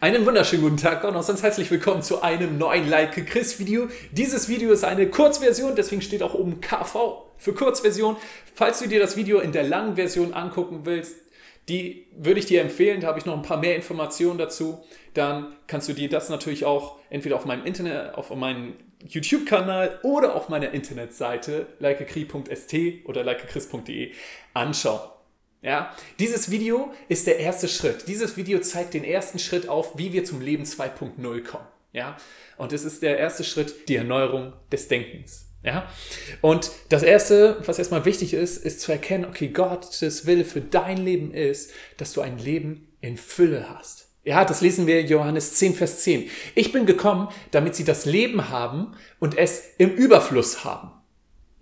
Einen wunderschönen guten Tag und ganz herzlich willkommen zu einem neuen Like Chris Video. Dieses Video ist eine Kurzversion, deswegen steht auch oben KV für Kurzversion. Falls du dir das Video in der langen Version angucken willst, die würde ich dir empfehlen, da habe ich noch ein paar mehr Informationen dazu. Dann kannst du dir das natürlich auch entweder auf meinem Internet, auf meinem YouTube-Kanal oder auf meiner Internetseite likekri.st oder likechris.de anschauen. Ja, dieses Video ist der erste Schritt. Dieses Video zeigt den ersten Schritt auf, wie wir zum Leben 2.0 kommen. Ja, und es ist der erste Schritt, die Erneuerung des Denkens. Ja, und das erste, was erstmal wichtig ist, ist zu erkennen, okay, Gottes Wille für dein Leben ist, dass du ein Leben in Fülle hast. Ja, das lesen wir Johannes 10, Vers 10. Ich bin gekommen, damit sie das Leben haben und es im Überfluss haben.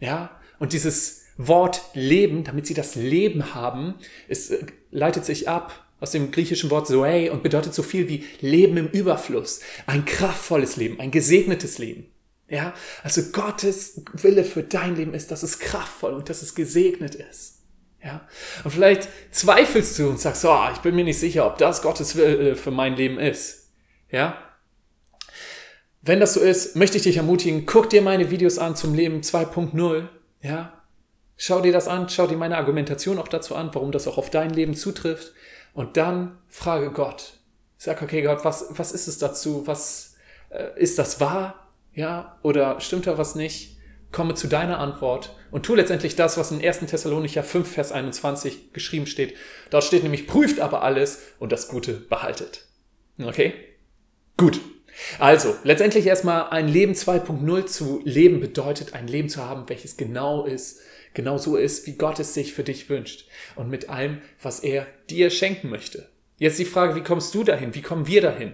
Ja, und dieses Wort Leben, damit sie das Leben haben, es äh, leitet sich ab aus dem griechischen Wort Zoe und bedeutet so viel wie Leben im Überfluss. Ein kraftvolles Leben, ein gesegnetes Leben. Ja, also Gottes Wille für dein Leben ist, dass es kraftvoll und dass es gesegnet ist. Ja, und vielleicht zweifelst du und sagst, oh, ich bin mir nicht sicher, ob das Gottes Wille für mein Leben ist. Ja, wenn das so ist, möchte ich dich ermutigen, guck dir meine Videos an zum Leben 2.0. Ja, Schau dir das an, schau dir meine Argumentation auch dazu an, warum das auch auf dein Leben zutrifft. Und dann frage Gott. Sag, okay, Gott, was, was ist es dazu? Was äh, ist das wahr? Ja, oder stimmt da was nicht? Komme zu deiner Antwort und tu letztendlich das, was in 1. Thessalonicher 5, Vers 21 geschrieben steht. Dort steht nämlich, prüft aber alles und das Gute behaltet. Okay? Gut. Also, letztendlich erstmal ein Leben 2.0 zu leben bedeutet, ein Leben zu haben, welches genau ist, genau so ist, wie Gott es sich für dich wünscht und mit allem, was er dir schenken möchte. Jetzt die Frage, wie kommst du dahin? Wie kommen wir dahin?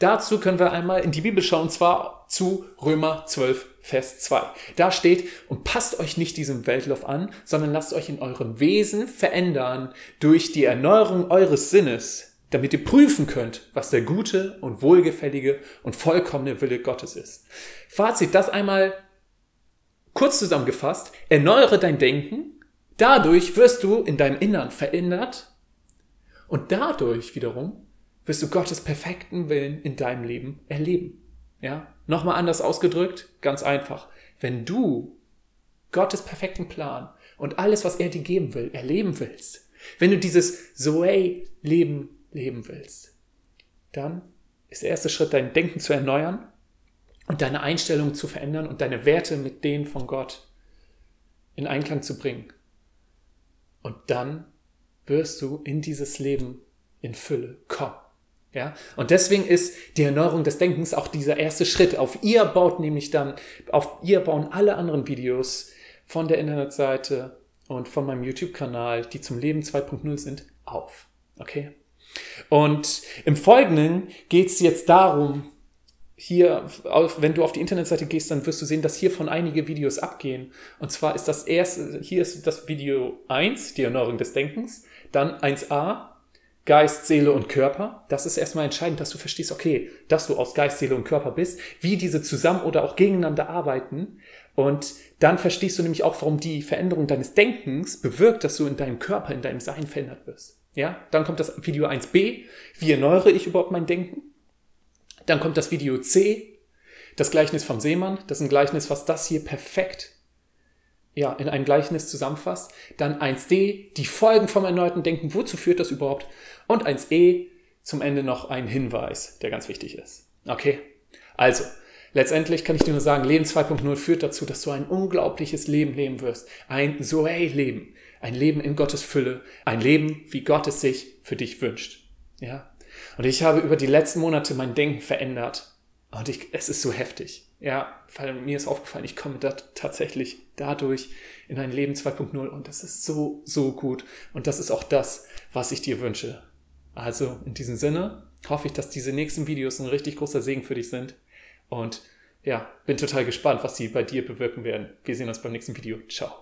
Dazu können wir einmal in die Bibel schauen, und zwar zu Römer 12, Vers 2. Da steht, und passt euch nicht diesem Weltlauf an, sondern lasst euch in eurem Wesen verändern durch die Erneuerung eures Sinnes, damit ihr prüfen könnt, was der gute und wohlgefällige und vollkommene Wille Gottes ist. Fazit, das einmal Kurz zusammengefasst, erneuere dein Denken, dadurch wirst du in deinem Innern verändert und dadurch wiederum wirst du Gottes perfekten Willen in deinem Leben erleben. Ja? Nochmal anders ausgedrückt, ganz einfach. Wenn du Gottes perfekten Plan und alles, was er dir geben will, erleben willst, wenn du dieses Zoe-Leben leben willst, dann ist der erste Schritt, dein Denken zu erneuern und deine Einstellung zu verändern und deine Werte mit denen von Gott in Einklang zu bringen. Und dann wirst du in dieses Leben in Fülle kommen. Ja? Und deswegen ist die Erneuerung des Denkens auch dieser erste Schritt. Auf ihr baut nämlich dann, auf ihr bauen alle anderen Videos von der Internetseite und von meinem YouTube-Kanal, die zum Leben 2.0 sind, auf. Okay? Und im Folgenden geht es jetzt darum, hier, wenn du auf die Internetseite gehst, dann wirst du sehen, dass hiervon einige Videos abgehen. Und zwar ist das erste, hier ist das Video 1, die Erneuerung des Denkens, dann 1a, Geist, Seele und Körper. Das ist erstmal entscheidend, dass du verstehst, okay, dass du aus Geist, Seele und Körper bist, wie diese zusammen oder auch gegeneinander arbeiten. Und dann verstehst du nämlich auch, warum die Veränderung deines Denkens bewirkt, dass du in deinem Körper, in deinem Sein verändert wirst. Ja, dann kommt das Video 1b. Wie erneuere ich überhaupt mein Denken? Dann kommt das Video C, das Gleichnis vom Seemann. Das ist ein Gleichnis, was das hier perfekt ja, in einem Gleichnis zusammenfasst. Dann 1D, die Folgen vom erneuten Denken. Wozu führt das überhaupt? Und 1E, zum Ende noch ein Hinweis, der ganz wichtig ist. Okay? Also, letztendlich kann ich dir nur sagen, Leben 2.0 führt dazu, dass du ein unglaubliches Leben leben wirst. Ein Zoe-Leben. Ein Leben in Gottes Fülle. Ein Leben, wie Gott es sich für dich wünscht. Ja? Und ich habe über die letzten Monate mein Denken verändert. Und ich, es ist so heftig. Ja, weil mir ist aufgefallen, ich komme da tatsächlich dadurch in ein Leben 2.0 und das ist so, so gut. Und das ist auch das, was ich dir wünsche. Also in diesem Sinne hoffe ich, dass diese nächsten Videos ein richtig großer Segen für dich sind. Und ja, bin total gespannt, was sie bei dir bewirken werden. Wir sehen uns beim nächsten Video. Ciao.